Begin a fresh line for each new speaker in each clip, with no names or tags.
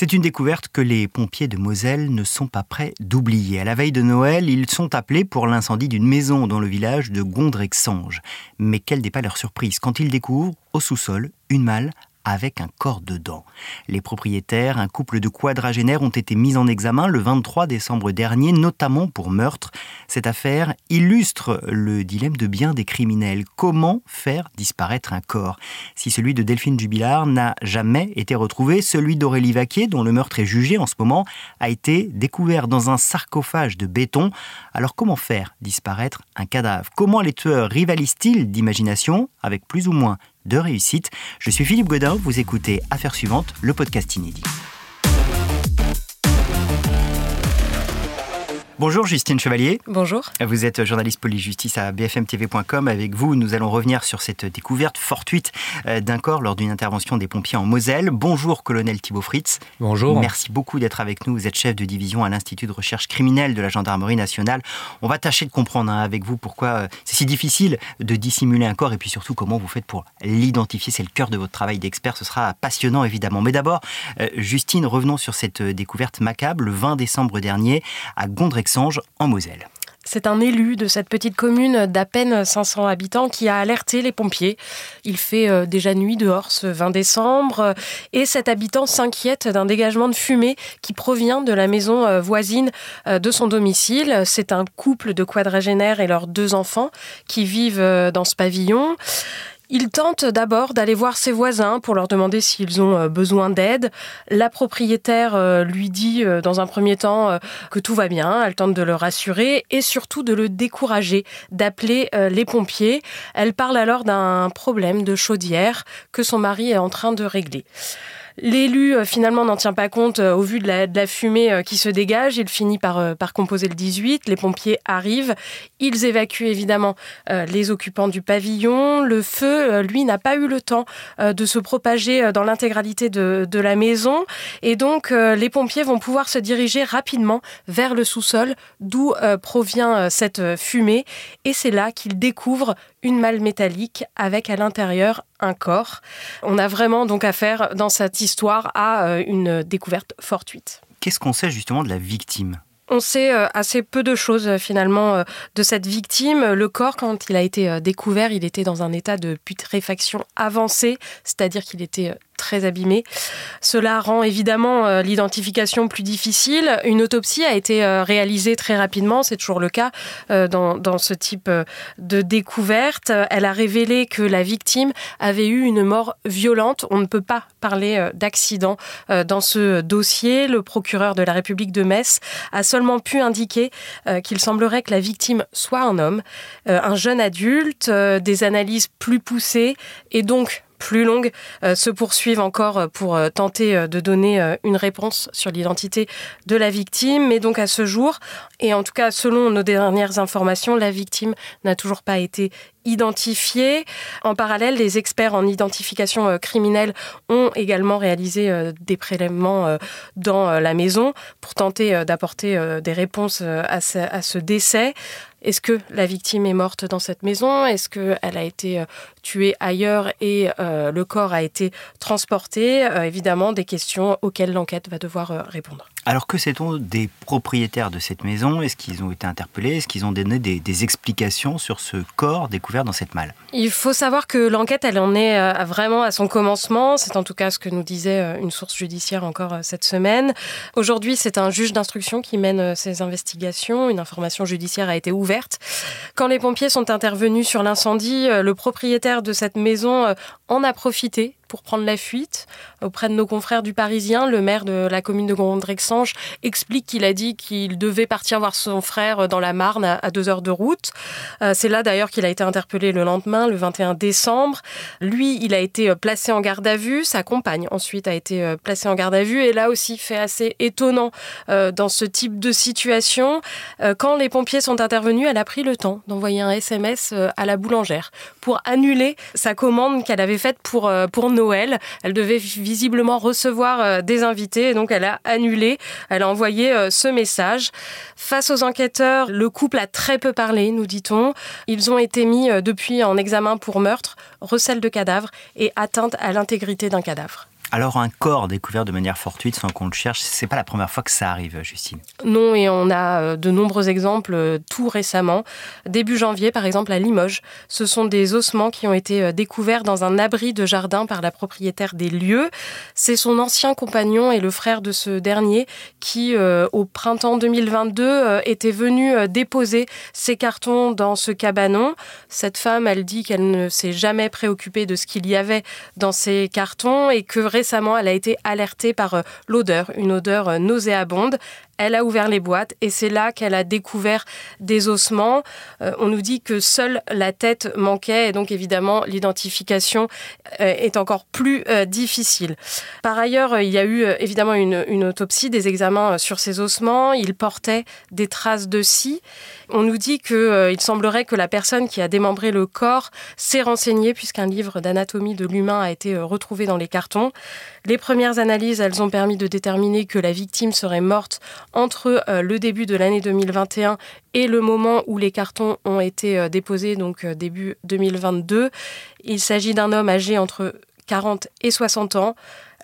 C'est une découverte que les pompiers de Moselle ne sont pas prêts d'oublier. À la veille de Noël, ils sont appelés pour l'incendie d'une maison dans le village de Gondrexange. Mais quelle n'est pas leur surprise quand ils découvrent, au sous-sol, une malle avec un corps dedans. Les propriétaires, un couple de quadragénaires, ont été mis en examen le 23 décembre dernier, notamment pour meurtre. Cette affaire illustre le dilemme de bien des criminels. Comment faire disparaître un corps? Si celui de Delphine Jubilard n'a jamais été retrouvé, celui d'Aurélie Vaquier, dont le meurtre est jugé en ce moment, a été découvert dans un sarcophage de béton. Alors comment faire disparaître un cadavre? Comment les tueurs rivalisent-ils d'imagination, avec plus ou moins de réussite. Je suis Philippe Godin, vous écoutez Affaires suivantes, le podcast inédit. Bonjour Justine Chevalier.
Bonjour.
Vous êtes journaliste police-justice à bfmtv.com. Avec vous, nous allons revenir sur cette découverte fortuite euh, d'un corps lors d'une intervention des pompiers en Moselle. Bonjour colonel Thibault Fritz.
Bonjour.
Merci beaucoup d'être avec nous. Vous êtes chef de division à l'Institut de recherche criminelle de la gendarmerie nationale. On va tâcher de comprendre hein, avec vous pourquoi euh, c'est si difficile de dissimuler un corps et puis surtout comment vous faites pour l'identifier. C'est le cœur de votre travail d'expert. Ce sera passionnant évidemment. Mais d'abord, euh, Justine, revenons sur cette découverte macabre le 20 décembre dernier à Gondrex en Moselle.
C'est un élu de cette petite commune d'à peine 500 habitants qui a alerté les pompiers. Il fait euh, déjà nuit dehors ce 20 décembre euh, et cet habitant s'inquiète d'un dégagement de fumée qui provient de la maison euh, voisine de son domicile. C'est un couple de quadragénaires et leurs deux enfants qui vivent dans ce pavillon. Il tente d'abord d'aller voir ses voisins pour leur demander s'ils ont euh, besoin d'aide. La propriétaire euh, lui dit euh, dans un premier temps que tout va bien, elle tente de le rassurer et surtout de le décourager, d'appeler les pompiers. Elle parle alors d'un problème de chaudière que son mari est en train de régler. L'élu, euh, finalement, n'en tient pas compte euh, au vu de la, fumée euh, qui se dégage. Il finit par, composer le 18. Les pompiers arrivent. Ils évacuent évidemment les occupants du pavillon. Le feu, lui, n'a pas eu le temps de se propager dans l'intégralité de, la maison. Et donc, les pompiers vont pouvoir se diriger rapidement vers le sous-sol d'où provient cette fumée. Et c'est là qu'ils découvrent une malle métallique avec à l'intérieur un corps. On a vraiment donc affaire dans cette histoire à euh, une découverte fortuite.
Qu'est-ce qu'on sait justement de la victime?
On sait euh, assez peu de choses euh, finalement de cette victime. Le corps, quand il a été découvert, il était dans un état de putréfaction avancée, c'est-à-dire qu'il était très abîmé. Cela rend évidemment euh, l'identification plus difficile. Une autopsie a été euh, réalisée très rapidement, c'est toujours le cas euh, dans, dans, ce type de découverte. Elle a révélé que la victime avait eu une mort violente. On ne peut pas parler d'accident dans ce dossier. Le procureur de la République de Metz a seulement pu indiquer qu'il semblerait que la victime soit un homme, un jeune adulte, des analyses plus poussées et donc plus longues euh, se poursuivent encore euh, pour euh, tenter de donner une réponse sur l'identité de la victime. Mais donc à ce jour, et en tout cas selon nos dernières informations, la victime n'a toujours pas été identifiés. En parallèle, les experts en identification criminelle ont également réalisé des prélèvements dans la maison pour tenter d'apporter des réponses à ce décès. Est-ce que la victime est morte dans cette maison? Est-ce qu'elle a été tuée ailleurs et le corps a été transporté? Évidemment, des questions auxquelles l'enquête va devoir répondre.
Alors que sait-on des propriétaires de cette maison? Est-ce qu'ils ont été interpellés? Est-ce qu'ils ont donné des, explications sur ce corps découvert dans cette malle?
Il faut savoir que l'enquête, elle en est euh, vraiment à son commencement. C'est en tout cas ce que nous disait euh, une source judiciaire encore euh, cette semaine. Aujourd'hui, c'est un juge d'instruction qui mène ces investigations. Une information judiciaire a été ouverte. Quand les pompiers sont intervenus sur l'incendie, le propriétaire de cette maison en a profité pour prendre la fuite auprès de nos confrères du Parisien. Le maire de la commune de Gondrexange explique qu'il a dit qu'il devait partir voir son frère dans la Marne à deux heures de route. Euh, c'est là d'ailleurs qu'il a été interpellé le lendemain, le 21 décembre. Lui, il a été euh, placé en garde à vue. Sa compagne ensuite a été euh, placée en garde à vue. Et là aussi, fait assez étonnant dans ce type de situation. Quand les pompiers sont intervenus, elle a pris le temps d'envoyer un SMS à la boulangère pour annuler sa commande qu'elle avait faite pour, pour Noël. Elle devait visiblement recevoir euh, des invités, et donc elle a annulé, elle a envoyé euh, ce message. Face aux enquêteurs, le couple a très peu parlé, nous dit-on. Ils ont été mis euh, depuis en examen pour meurtre, recel de cadavre et atteinte à l'intégrité d'un cadavre.
Alors un corps découvert de manière fortuite sans qu'on le cherche, c'est pas la première fois que ça arrive, Justine.
Non, et on a euh, de nombreux exemples euh, tout récemment. Début janvier, par exemple, à Limoges, ce sont des ossements qui ont été euh, découverts dans un abri de jardin par la propriétaire des lieux. C'est son ancien compagnon et le frère de ce dernier qui, au printemps 2022, était venu déposer ses cartons dans ce cabanon. Cette femme, elle dit qu'elle ne s'est jamais préoccupée de ce qu'il y avait dans ces cartons et que récemment, elle a été alertée par euh, l'odeur, une odeur euh, nauséabonde. Elle a ouvert les boîtes et c'est là qu'elle a découvert des ossements. Euh, on nous dit que seule la tête manquait et donc évidemment l'identification est encore plus difficile. Par ailleurs, il y a eu évidemment une, autopsie, des examens sur ces ossements. Il portait des traces de scie. On nous dit qu'il semblerait que la personne qui a démembré le corps s'est renseignée puisqu'un livre d'anatomie de l'humain a été retrouvé dans les cartons. Les premières analyses, elles ont permis de déterminer que la victime serait morte entre euh, le début de l'année 2021 et le moment où les cartons ont été euh, déposés, donc euh, début 2022. Il s'agit d'un homme âgé entre 40 et 60 ans.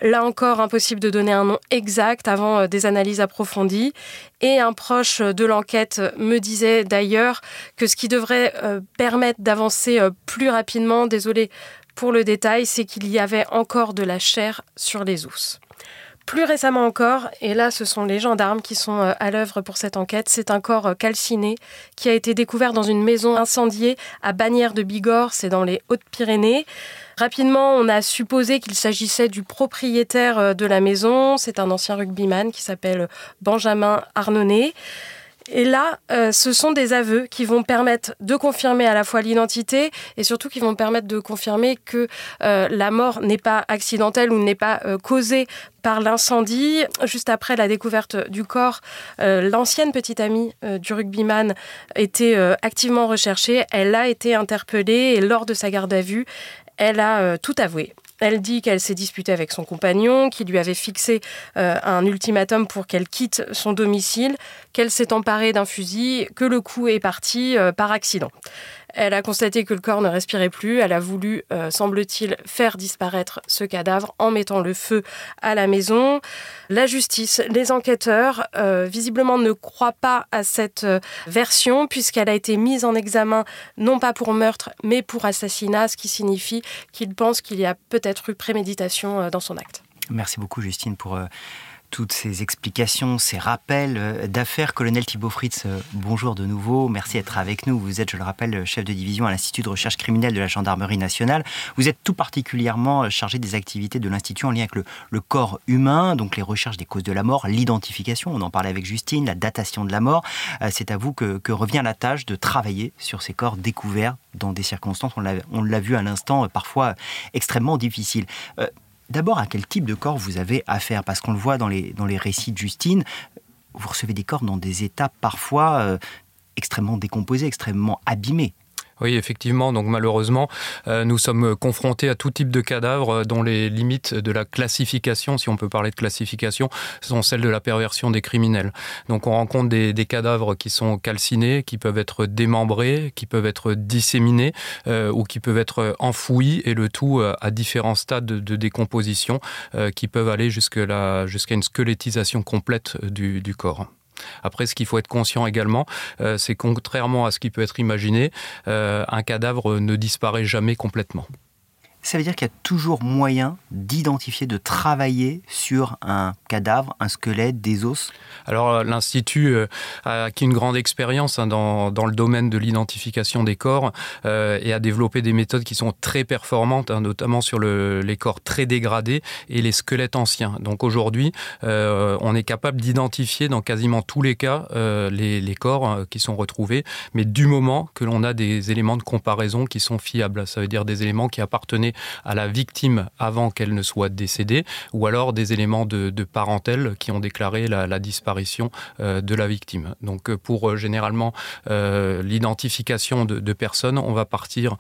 Là encore, impossible de donner un nom exact avant des analyses approfondies. Et un proche de l'enquête me disait d'ailleurs que ce qui devrait permettre d'avancer plus rapidement, désolé pour le détail, c'est qu'il y avait encore de la chair sur les os. Plus récemment encore, et là ce sont les gendarmes qui sont euh, à l'œuvre pour cette enquête, c'est un corps euh, calciné qui a été découvert dans une maison incendiée à Bagnères de Bigorre, c'est dans les Hautes-Pyrénées. Rapidement, on a supposé qu'il s'agissait du propriétaire euh, de la maison, c'est un ancien rugbyman qui s'appelle Benjamin Arnonnet. Et là, euh, ce sont des aveux qui vont permettre de confirmer à la fois l'identité et surtout qui vont permettre de confirmer que euh, la mort n'est pas accidentelle ou n'est pas euh, causée par l'incendie. Juste après la découverte du corps, l'ancienne petite amie du rugbyman était activement recherchée. Elle a été interpellée et lors de sa garde à vue, elle a tout avoué. Elle dit qu'elle s'est disputée avec son compagnon, qui lui avait fixé euh, un ultimatum pour qu'elle quitte son domicile, qu'elle s'est emparée d'un fusil, que le coup est parti euh, par accident. Elle a constaté que le corps ne respirait plus. Elle a voulu, euh, semble-t-il, faire disparaître ce cadavre en mettant le feu à la maison. La justice, les enquêteurs, euh, visiblement ne croient pas à cette euh, version puisqu'elle a été mise en examen non pas pour meurtre mais pour assassinat, ce qui signifie qu'ils pensent qu'il y a peut-être eu préméditation dans son acte.
Merci beaucoup Justine pour toutes ces explications, ces rappels euh, d'affaires. Colonel Thibault Fritz, euh, bonjour de nouveau. Merci d'être avec nous. Vous êtes, je le rappelle, chef de division à l'Institut de recherche criminelle de la Gendarmerie nationale. Vous êtes tout particulièrement euh, chargé des activités de l'Institut en lien avec le, corps humain, donc les recherches des causes de la mort, l'identification, on en parlait avec Justine, la datation de la mort. C'est à vous que, revient la tâche de travailler sur ces corps découverts dans des circonstances, on l'a vu à l'instant, parfois extrêmement difficiles. D'abord, à quel type de corps vous avez affaire? Parce qu'on le voit dans les, récits de Justine, vous recevez des corps dans des états parfois euh, extrêmement décomposés, extrêmement abîmés.
Oui, effectivement. Donc malheureusement, euh, nous sommes confrontés à tout type de cadavres euh, dont les limites de la classification, si on peut parler de classification, sont celles de la perversion des criminels. Donc on rencontre des, cadavres qui sont calcinés, qui peuvent être démembrés, qui peuvent être disséminés euh, ou qui peuvent être enfouis, et le tout à différents stades de, décomposition qui peuvent aller jusqu'à une squelettisation complète du corps. Après, ce qu'il faut être conscient également, euh, c'est contrairement à ce qui peut être imaginé, euh, un cadavre ne disparaît jamais complètement
ça veut dire qu'il y a toujours moyen d'identifier, de travailler sur un cadavre, un squelette, des os?
Alors euh, l'Institut euh, a acquis une grande expérience hein, dans, dans, le domaine de l'identification des corps euh, et a développé des méthodes qui sont très performantes, hein, notamment sur le, les corps très dégradés et les squelettes anciens. Donc aujourd'hui, on est capable d'identifier dans quasiment tous les cas les, les, corps qui sont retrouvés, mais du moment que l'on a des éléments de comparaison qui sont fiables, ça veut dire des éléments qui appartenaient à la victime avant qu'elle ne soit décédée, ou alors des éléments de, parentèle qui ont déclaré la, disparition euh, de la victime. Donc euh, pour euh, généralement l'identification de, personnes, on va partir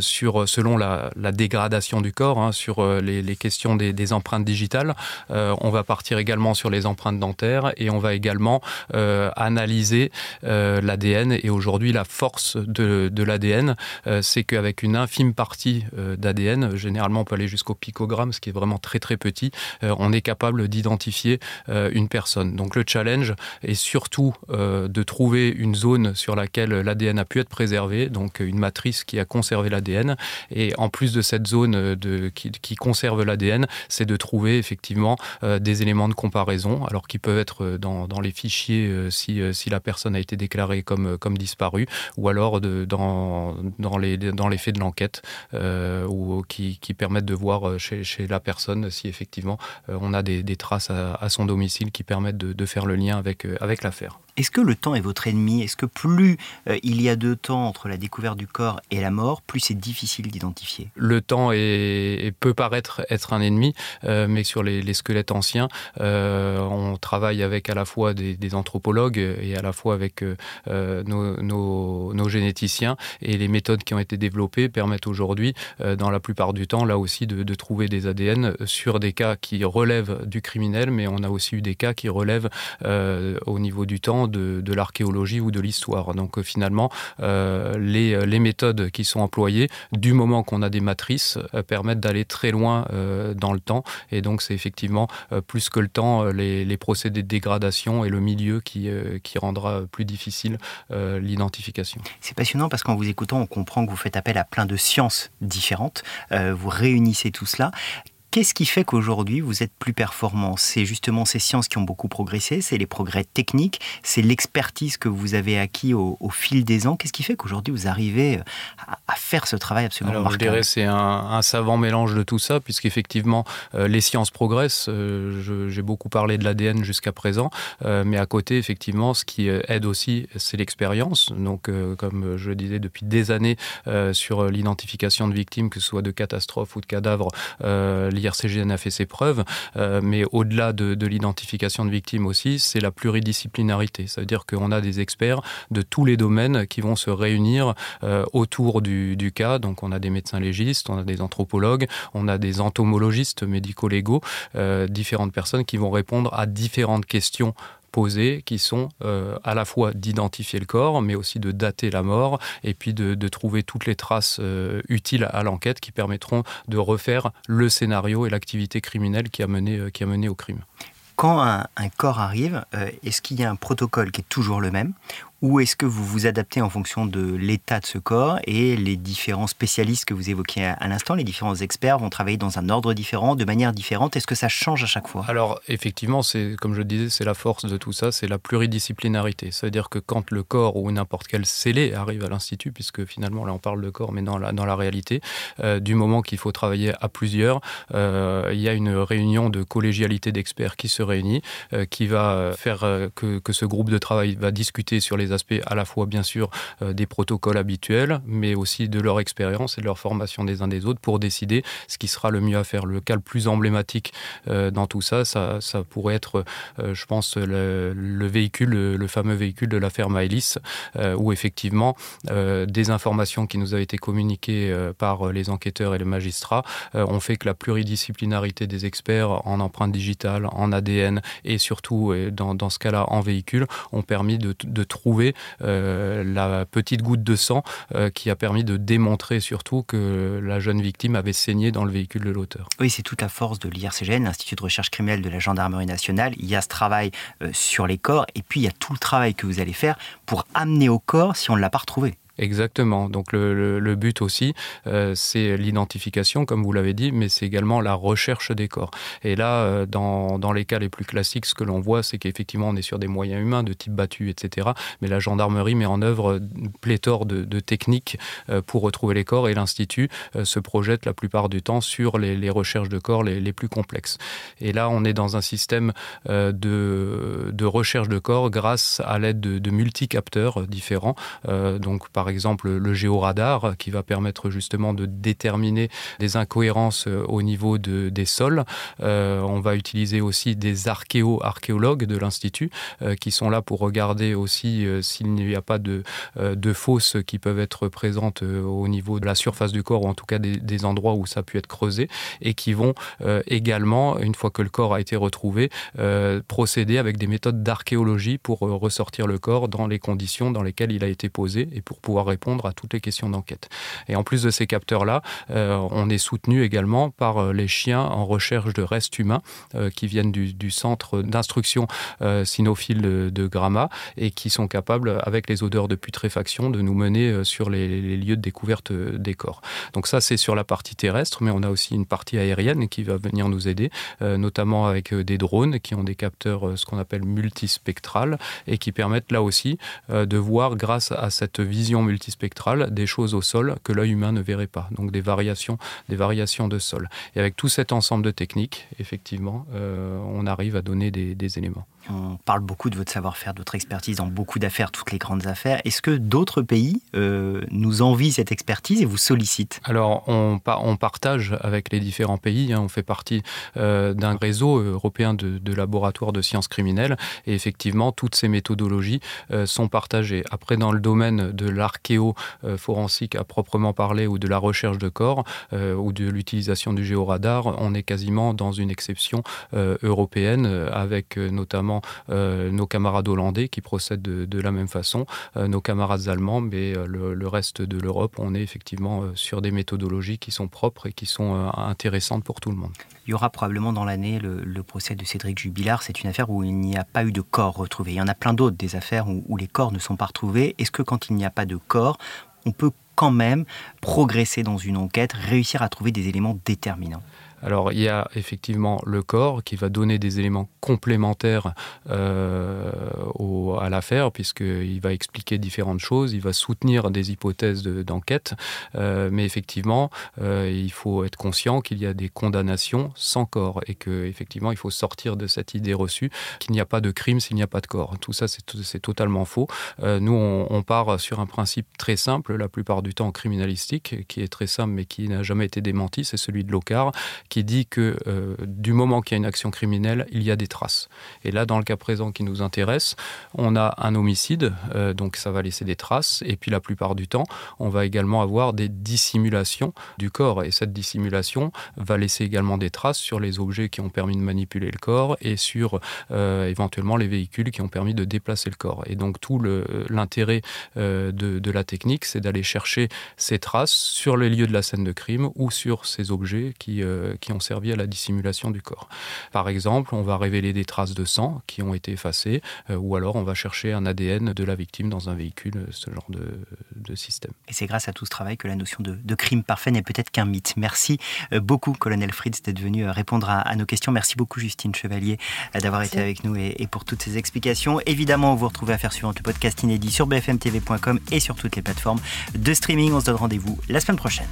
sur, selon la, dégradation du corps, hein, sur les, questions des, empreintes digitales. on va partir également sur les empreintes dentaires et on va également analyser l'ADN. Et aujourd'hui, la force de, de l'ADN, c'est qu'avec une infime partie d'ADN, généralement on peut aller jusqu'au picogramme, ce qui est vraiment très très petit, on est capable d'identifier une personne. Donc le challenge est surtout de trouver une zone sur laquelle l'ADN a pu être préservé, donc une matrice qui a conservé l'ADN. Et en plus de cette zone qui, conserve l'ADN, c'est de trouver effectivement des éléments de comparaison, alors qui peuvent être dans, les fichiers si, la personne a été déclarée comme, disparue, ou alors dans les faits de l'enquête, ou qui, permettent de voir chez, chez, la personne si effectivement on a des, traces à, son domicile qui permettent de, faire le lien avec, avec l'affaire.
Est-ce que le temps est votre ennemi? Est-ce que plus euh, il y a de temps entre la découverte du corps et la mort, plus c'est difficile d'identifier?
Le temps peut paraître être un ennemi, euh, mais sur les, squelettes anciens, euh, on travaille avec à la fois des, anthropologues et à la fois avec nos, généticiens. Et les méthodes qui ont été développées permettent aujourd'hui, dans la plupart du temps, là aussi, de, trouver des ADN sur des cas qui relèvent du criminel, mais on a aussi eu des cas qui relèvent au niveau du temps de, l'archéologie ou de l'histoire. Donc euh, finalement, euh, les, les, méthodes qui sont employées, du moment qu'on a des matrices, euh, permettent d'aller très loin dans le temps. Et donc c'est effectivement plus que le temps, les, les, procédés de dégradation et le milieu qui, qui rendra plus difficile l'identification.
C'est passionnant parce qu'en vous écoutant, on comprend que vous faites appel à plein de sciences différentes. vous réunissez tout cela. Qu'est-ce qui fait qu'aujourd'hui vous êtes plus performant? C'est justement ces sciences qui ont beaucoup progressé, c'est les progrès techniques, c'est l'expertise que vous avez acquis au, fil des ans. Qu'est-ce qui fait qu'aujourd'hui vous arrivez à, faire ce travail absolument
Alors, Je dirais c'est un, savant mélange de tout ça, puisqu'effectivement euh, les sciences progressent. Euh, j'ai beaucoup parlé de l'ADN jusqu'à présent, euh, mais à côté, effectivement, ce qui aide aussi, c'est l'expérience. Donc, comme je le disais depuis des années sur l'identification de victimes, que ce soit de catastrophes ou de cadavres liés l'IRCGN a fait ses preuves, euh, mais au-delà de, l'identification de victimes aussi, c'est la pluridisciplinarité. Ça veut dire qu'on a des experts de tous les domaines qui vont se réunir euh, autour du, cas. Donc on a des médecins légistes, on a des anthropologues, on a des entomologistes médico-légaux, euh, différentes personnes qui vont répondre à différentes questions qui sont euh, à la fois d'identifier le corps, mais aussi de dater la mort, et puis de, trouver toutes les traces euh, utiles à l'enquête qui permettront de refaire le scénario et l'activité criminelle qui a mené, euh, au crime.
Quand un corps arrive, est-ce qu'il y a un protocole qui est toujours le même ou est-ce que vous vous adaptez en fonction de l'état de ce corps et les différents spécialistes que vous évoquiez à l'instant, les différents experts vont travailler dans un ordre différent, de manière différente Est-ce que ça change à chaque fois?
Alors effectivement, c'est comme je disais, c'est la force de tout ça, c'est la pluridisciplinarité. Ça veut dire que quand le corps ou n'importe quel scellé arrive à l'institut, puisque finalement là on parle de corps, mais dans la, dans la réalité, euh, du moment qu'il faut travailler à plusieurs, euh, il y a une réunion de collégialité d'experts qui se réunit, euh, qui va faire que, que ce groupe de travail va discuter sur les aspects à la fois bien sûr euh, des protocoles habituels, mais aussi de leur expérience et de leur formation des uns des autres pour décider ce qui sera le mieux à faire. Le cas le plus emblématique euh, dans tout ça, ça, pourrait être, euh, je pense, le, véhicule, le, fameux véhicule de l'affaire Maëlys, où effectivement des informations qui nous avaient été communiquées par les enquêteurs et les magistrats ont fait que la pluridisciplinarité des experts en empreinte digitale, en ADN et surtout, dans, ce cas-là, en véhicule, ont permis de trouver euh, la petite goutte de sang euh, qui a permis de démontrer surtout que la jeune victime avait saigné dans le véhicule de l'auteur.
Oui, c'est toute la force de l'IRCGN, l'Institut de recherche criminelle de la gendarmerie nationale. Il y a ce travail euh, sur les corps et puis il y a tout le travail que vous allez faire pour amener au corps si on ne l'a pas retrouvé.
Exactement. Donc le, but aussi, euh, c'est l'identification, comme vous l'avez dit, mais c'est également la recherche des corps. Et là, euh, dans, dans, les cas les plus classiques, ce que l'on voit, c'est qu'effectivement, on est sur des moyens humains de type battu, etc. Mais la gendarmerie met en œuvre une pléthore de, techniques euh, pour retrouver les corps et l'Institut se projette la plupart du temps sur les, recherches de corps les, les, plus complexes. Et là, on est dans un système de, de recherche de corps grâce à l'aide de, de multicapteurs différents. donc, par par exemple le géoradar qui va permettre justement de déterminer des incohérences euh, au niveau de, des sols. Euh, on va utiliser aussi des archéo-archéologues de l'Institut euh, qui sont là pour regarder aussi s'il n'y a pas de, de fosses qui peuvent être présentes au niveau de la surface du corps ou en tout cas des, des endroits où ça a pu être creusé et qui vont également, une fois que le corps a été retrouvé, procéder avec des méthodes d'archéologie pour ressortir le corps dans les conditions dans lesquelles il a été posé et pour pouvoir répondre à toutes les questions d'enquête. Et en plus de ces capteurs-là, on est soutenu également par les chiens en recherche de restes humains qui viennent du, centre d'instruction cynophile de, Gramma et qui sont capables, avec les odeurs de putréfaction, de nous mener sur les, lieux de découverte des corps. Donc ça, c'est sur la partie terrestre, mais on a aussi une partie aérienne qui va venir nous aider, euh, notamment avec euh, des drones qui ont des capteurs, euh, ce qu'on appelle multispectrales, et qui permettent là aussi de voir, grâce à cette vision multispectrale, des choses au sol que l'œil humain ne verrait pas. Donc des variations, des variations de sol. Et avec tout cet ensemble de techniques, effectivement, on arrive à donner des éléments.
On parle beaucoup de votre savoir-faire, de votre expertise dans beaucoup d'affaires, toutes les grandes affaires. Est-ce que d'autres pays euh, nous envient cette expertise et vous sollicitent?
Alors, on, partage avec les différents pays. Hein. on fait partie euh, d'un réseau européen de, laboratoires de sciences criminelles. Et effectivement, toutes ces méthodologies euh, sont partagées. Après, dans le domaine de l'archéo-forensique à proprement parler, ou de la recherche de corps, ou de l'utilisation du géoradar, on est quasiment dans une exception européenne, avec notamment euh, nos camarades hollandais qui procèdent de, la même façon, euh, nos camarades allemands, mais euh, le, reste de l'Europe, on est effectivement sur des méthodologies qui sont propres et qui sont intéressantes pour tout le monde.
Il y aura probablement dans l'année le, procès de Cédric Jubilard. C'est une affaire où il n'y a pas eu de corps retrouvé. Il y en a plein d'autres, des affaires où, où les corps ne sont pas retrouvés. Est-ce que quand il n'y a pas de corps, on peut quand même progresser dans une enquête, réussir à trouver des éléments déterminants?
Alors il y a effectivement le corps qui va donner des éléments complémentaires euh, à l'affaire puisqu'il va expliquer différentes choses, il va soutenir des hypothèses d'enquête, euh, mais effectivement euh, il faut être conscient qu'il y a des condamnations sans corps et qu'effectivement il faut sortir de cette idée reçue qu'il n'y a pas de crime s'il n'y a pas de corps. Tout ça c'est totalement faux. nous on, part sur un principe très simple la plupart du temps criminalistique qui est très simple mais qui n'a jamais été démenti, c'est celui de Locard qui dit que euh, du moment qu'il y a une action criminelle, il y a des traces. Et là, dans le cas présent qui nous intéresse, on a un homicide, euh, donc ça va laisser des traces. Et puis la plupart du temps, on va également avoir des dissimulations du corps. Et cette dissimulation va laisser également des traces sur les objets qui ont permis de manipuler le corps et sur euh, éventuellement les véhicules qui ont permis de déplacer le corps. Et donc tout l'intérêt de la technique, c'est d'aller chercher ces traces sur les lieux de la scène de crime ou sur ces objets qui, qui ont servi à la dissimulation du corps. Par exemple, on va révéler des traces de sang qui ont été effacées, euh, ou alors on va chercher un ADN de la victime dans un véhicule, euh, ce genre de, système.
Et c'est grâce à tout ce travail que la notion de, crime parfait n'est peut-être qu'un mythe. Merci euh, beaucoup, colonel Fritz, d'être venu répondre à, nos questions. Merci beaucoup, Justine Chevalier, d'avoir été avec nous et, et, pour toutes ces explications. Évidemment, vous retrouvez à faire suivante le podcast inédit sur bfmtv.com et sur toutes les plateformes de streaming. On se donne rendez-vous la semaine prochaine.